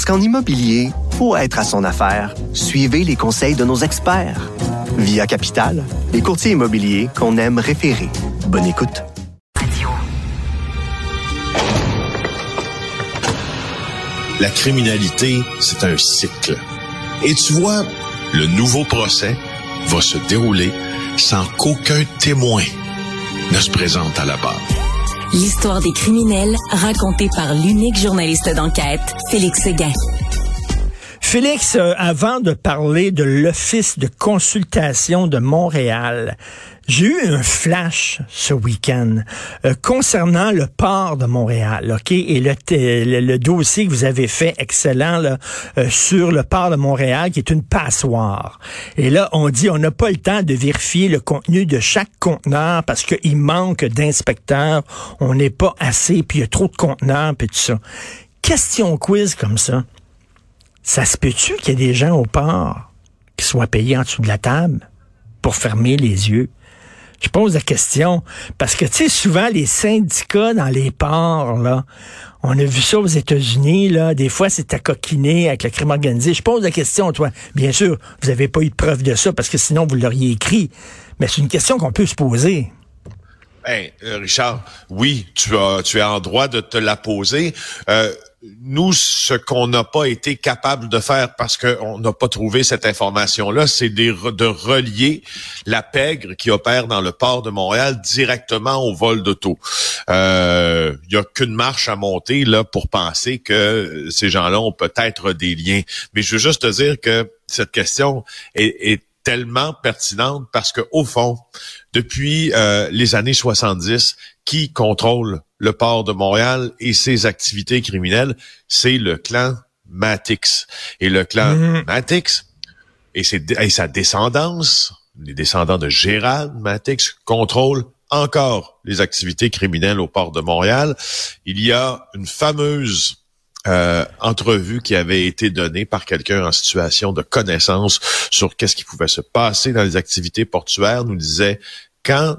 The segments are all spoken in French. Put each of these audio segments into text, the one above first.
Parce qu'en immobilier, pour être à son affaire, suivez les conseils de nos experts. Via Capital, les courtiers immobiliers qu'on aime référer. Bonne écoute. La criminalité, c'est un cycle. Et tu vois, le nouveau procès va se dérouler sans qu'aucun témoin ne se présente à la barre. L'histoire des criminels racontée par l'unique journaliste d'enquête, Félix Séguin. Félix, euh, avant de parler de l'Office de consultation de Montréal, j'ai eu un flash ce week-end euh, concernant le port de Montréal, ok, et le, le, le dossier que vous avez fait excellent là, euh, sur le port de Montréal, qui est une passoire. Et là, on dit on n'a pas le temps de vérifier le contenu de chaque conteneur parce qu'il manque d'inspecteurs, on n'est pas assez, puis il y a trop de conteneurs, puis tout ça. Question quiz comme ça. Ça se peut-tu qu'il y ait des gens au port qui soient payés en dessous de la table pour fermer les yeux? Je pose la question parce que, tu sais, souvent, les syndicats dans les ports, là, on a vu ça aux États-Unis, là, des fois, c'est à coquiner avec le crime organisé. Je pose la question, toi. Bien sûr, vous n'avez pas eu de preuve de ça parce que sinon, vous l'auriez écrit. Mais c'est une question qu'on peut se poser. Ben, euh, Richard, oui, tu as, tu es en droit de te la poser. Euh, nous, ce qu'on n'a pas été capable de faire parce qu'on n'a pas trouvé cette information-là, c'est de, relier la pègre qui opère dans le port de Montréal directement au vol d'auto. Il euh, n'y a qu'une marche à monter là pour penser que ces gens-là ont peut-être des liens. Mais je veux juste te dire que cette question est, est tellement pertinente parce que au fond, depuis euh, les années 70, qui contrôle le port de Montréal et ses activités criminelles, c'est le clan Matix. Et le clan mm-hmm. Matix et, ses, et sa descendance, les descendants de Gérald Matix, contrôlent encore les activités criminelles au port de Montréal. Il y a une fameuse euh, entrevue qui avait été donnée par quelqu'un en situation de connaissance sur qu'est-ce qui pouvait se passer dans les activités portuaires, nous disait quand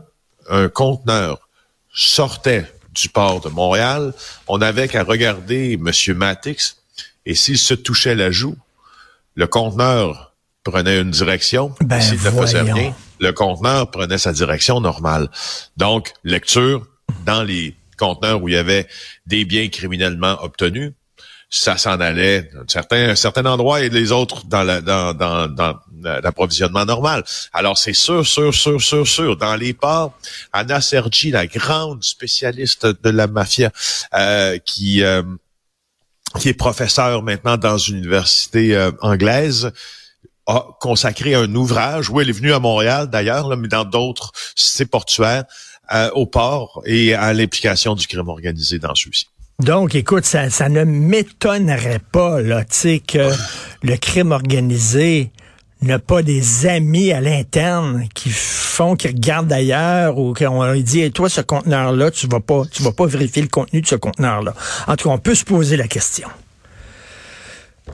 un conteneur sortait du port de Montréal, on n'avait qu'à regarder M. Matix et s'il se touchait la joue, le conteneur prenait une direction. Ben, s'il ne faisait rien, le conteneur prenait sa direction normale. Donc, lecture dans les conteneurs où il y avait des biens criminellement obtenus, ça s'en allait d'un certain, certain endroit et les autres dans la, dans, dans, dans l'approvisionnement normal. Alors, c'est sûr, sûr, sûr, sûr, sûr. Dans les ports, Anna Sergi, la grande spécialiste de la mafia, euh, qui, euh, qui est professeure maintenant dans une université euh, anglaise, a consacré un ouvrage, où elle est venue à Montréal d'ailleurs, mais dans d'autres cités portuaires, euh, au port et à l'implication du crime organisé dans celui-ci. Donc, écoute, ça, ça ne m'étonnerait pas, là, tu sais, que le crime organisé n'a pas des amis à l'interne qui font, qui regardent d'ailleurs ou qu'on leur dit, hey, toi, ce conteneur-là, tu vas pas, tu vas pas vérifier le contenu de ce conteneur-là. En tout cas, on peut se poser la question.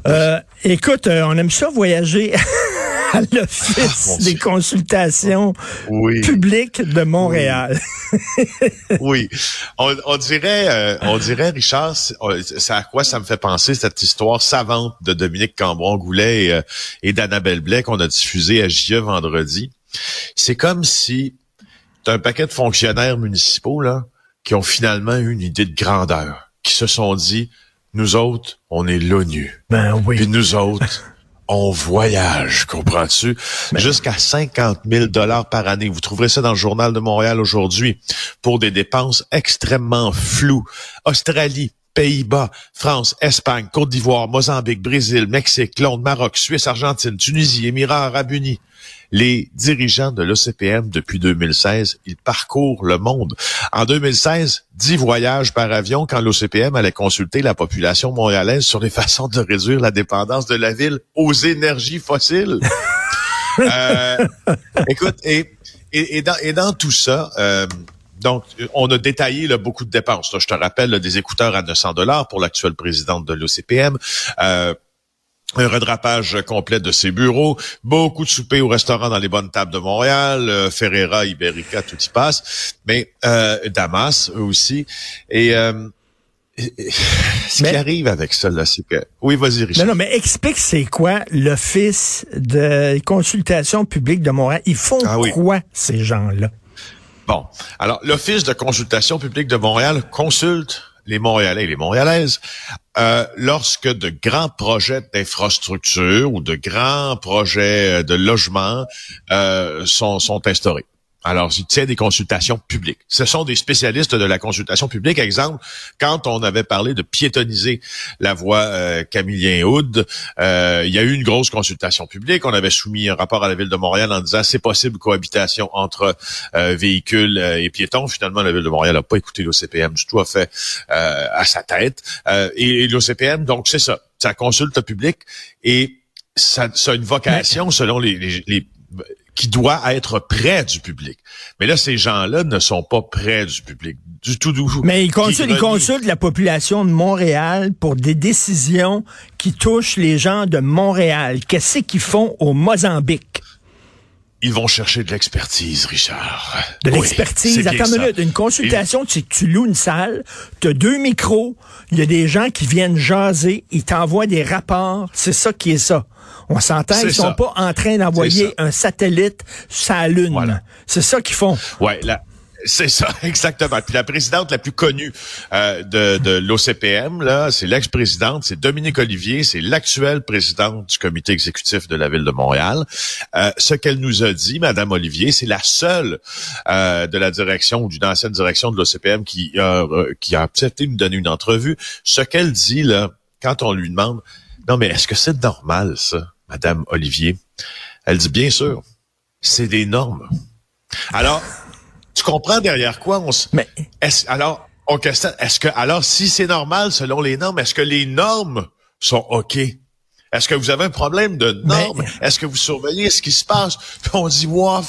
Euh, écoute, euh, on aime ça voyager à l'Office Ah, des consultations Oui. publiques de Montréal. oui, on, on dirait, euh, on dirait, Richard, c'est euh, c'est à quoi ça me fait penser cette histoire savante de Dominique Cambron-Goulet et, euh, et d'Annabelle Blais qu'on a diffusée à JE vendredi. C'est comme si t'as un paquet de fonctionnaires municipaux là qui ont finalement eu une idée de grandeur, qui se sont dit, nous autres, on est l'ONU. Ben oui. Puis nous autres, on voyage, comprends-tu? Jusqu'à 50 000 dollars par année. Vous trouverez ça dans le journal de Montréal aujourd'hui pour des dépenses extrêmement floues. Australie, Pays-Bas, France, Espagne, Côte d'Ivoire, Mozambique, Brésil, Mexique, Londres, Maroc, Suisse, Argentine, Tunisie, Émirats arabes unis. Les dirigeants de l'OCPM depuis 2016, ils parcourent le monde. En 2016, 10 voyages par avion quand l'OCPM allait consulter la population montréalaise sur les façons de réduire la dépendance de la ville aux énergies fossiles. euh, écoute, et, et, et, dans, et dans tout ça, euh, donc, on a détaillé là, beaucoup de dépenses. Là, je te rappelle là, des écouteurs à 900 dollars pour l'actuelle présidente de l'OCPM. Euh, un redrapage complet de ses bureaux, beaucoup de soupers au restaurant dans les bonnes tables de Montréal, euh, Ferreira, Iberica, tout y passe, mais euh, Damas aussi. Et, euh, ce Mais- qui arrive avec ça, là, c'est que... Oui, vas-y, Richard. Non, non, mais explique c'est quoi l'Office de consultation publique de Montréal. Ils font Ah oui. quoi, ces gens-là? Bon, alors l'Office de consultation publique de Montréal consulte les Montréalais et les Montréalaises euh, lorsque de grands projets d'infrastructure ou de grands projets euh, de logement euh, sont, sont instaurés. Alors, il tient des consultations publiques. Ce sont des spécialistes de la consultation publique. Exemple, quand on avait parlé de piétoniser la voie euh, Camillien-Houd, euh, il y a eu une grosse consultation publique. On avait soumis un rapport à la Ville de Montréal en disant c'est possible cohabitation entre euh, véhicules euh, et piétons. Finalement, la Ville de Montréal n'a pas écouté l'OCPM du tout, a fait euh, à sa tête. Euh, et et l'OCPM, donc c'est ça, ça consulte le public et ça, ça a une vocation selon les, les- les- qui doit être près du public. Mais là, ces gens-là ne sont pas près du public du tout. Du tout. Mais ils consultent, ils consultent la population de Montréal pour des décisions qui touchent les gens de Montréal. Qu'est-ce qu'ils font au Mozambique? Ils vont chercher de l'expertise, Richard. De Oui, l'expertise. Attends une minute. Une consultation, que tu loues une salle, tu as deux micros, il y a des gens qui viennent jaser, ils t'envoient des rapports. C'est ça qui est ça. On s'entend, ils sont ça. pas en train d'envoyer un satellite sur la Lune. Voilà. C'est ça qu'ils font. Ouais, là, c'est ça, exactement. Puis la présidente la plus connue euh, de, de l'OCPM, là, c'est l'ex-présidente, c'est Dominique Olivier, c'est l'actuelle présidente du comité exécutif de la ville de Montréal. Euh, ce qu'elle nous a dit, Madame Olivier, c'est la seule euh, de la direction d'une ancienne direction de l'OCPM qui a qui a accepté de nous donner une entrevue. Ce qu'elle dit là, quand on lui demande, non mais est-ce que c'est normal ça, Madame Olivier Elle dit bien sûr, c'est des normes. Alors, tu comprends derrière quoi on se... Mais alors, on questionne, est-ce que, alors, si c'est normal selon les normes, est-ce que les normes sont OK? Est-ce que vous avez un problème de normes? Mais- Est-ce que vous surveillez ce qui se passe? Puis on dit, wow,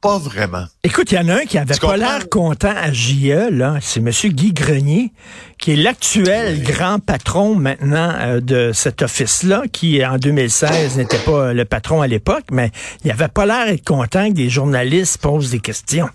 pas vraiment. Écoute, il y en a un qui avait Tu pas l'air content à JE, là. C'est M. Guy Grenier, qui est l'actuel grand patron maintenant euh, de cet office-là, qui en 2016 n'était pas le patron à l'époque, mais il avait pas l'air content que des journalistes posent des questions.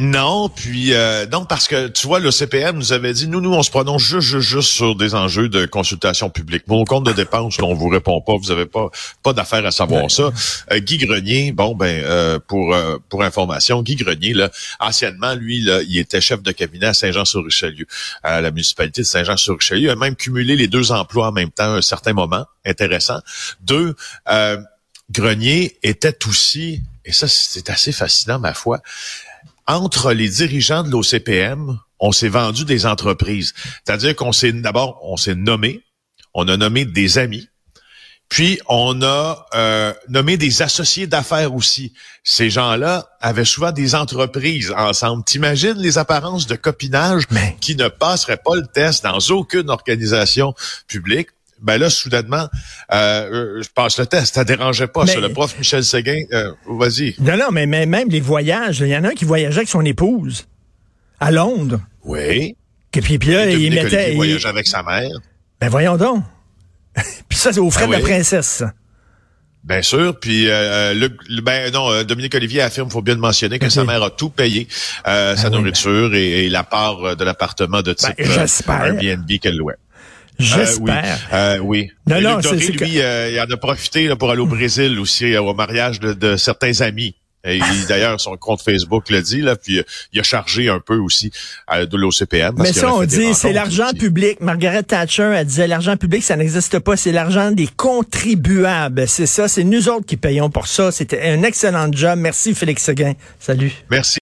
Non, puis euh, non, parce que tu vois, le CPM nous avait dit, nous, nous, on se prononce juste, juste, juste sur des enjeux de consultation publique. Vos comptes de dépenses, on vous répond pas, vous avez pas pas d'affaire à savoir ça. Euh, Guy Grenier, bon ben euh, pour euh, pour information, Guy Grenier, là, anciennement, lui, là, il était chef de cabinet à Saint-Jean-sur-Richelieu, à la municipalité de Saint-Jean-sur-Richelieu. Il a même cumulé les deux emplois en même temps à un certain moment. Intéressant. Deux, euh, Grenier était aussi, et ça c'est assez fascinant, ma foi, entre les dirigeants de l'OCPM, on s'est vendu des entreprises. C'est-à-dire qu'on s'est d'abord, on s'est nommé, on a nommé des amis, puis on a euh, nommé des associés d'affaires aussi. Ces gens-là avaient souvent des entreprises ensemble. T'imagines les apparences de copinage Mais- qui ne passeraient pas le test dans aucune organisation publique? Ben là, soudainement, euh, euh, je passe le test. Ça dérangeait pas. Mais- ça. Le prof Michel Séguin, euh, vas-y. Non, non, mais, mais même les voyages, il y en a un qui voyageait avec son épouse à Londres. Oui. Et puis, puis là, Et il mettait... Il- voyage avec sa mère. Ben voyons donc. puis ça, c'est aux frais Ah de la princesse. ça. Bien sûr. Puis euh, le- ben non, euh, Dominique Olivier affirme, faut bien le mentionner, que Ok. sa mère a tout payé, euh, sa oui, nourriture et, et la part euh, de l'appartement de type Ben, euh. Airbnb qu'elle louait. Euh, oui. J'espère. Euh, oui. Non, non, Doré, que- lui, euh, il en a profité là, pour aller au Brésil aussi, euh, au mariage de, de certains amis. Et il- d'ailleurs, son compte Facebook le dit, là, puis euh, il a chargé un peu aussi euh, de l'OCPM. Mais ça, on dit, c'est l'argent public. Margaret Thatcher, elle disait, l'argent public, ça n'existe pas. C'est l'argent des contribuables. C'est ça. C'est nous autres qui payons pour ça. C'était un excellent job. Merci, Félix Seguin. Salut. Merci.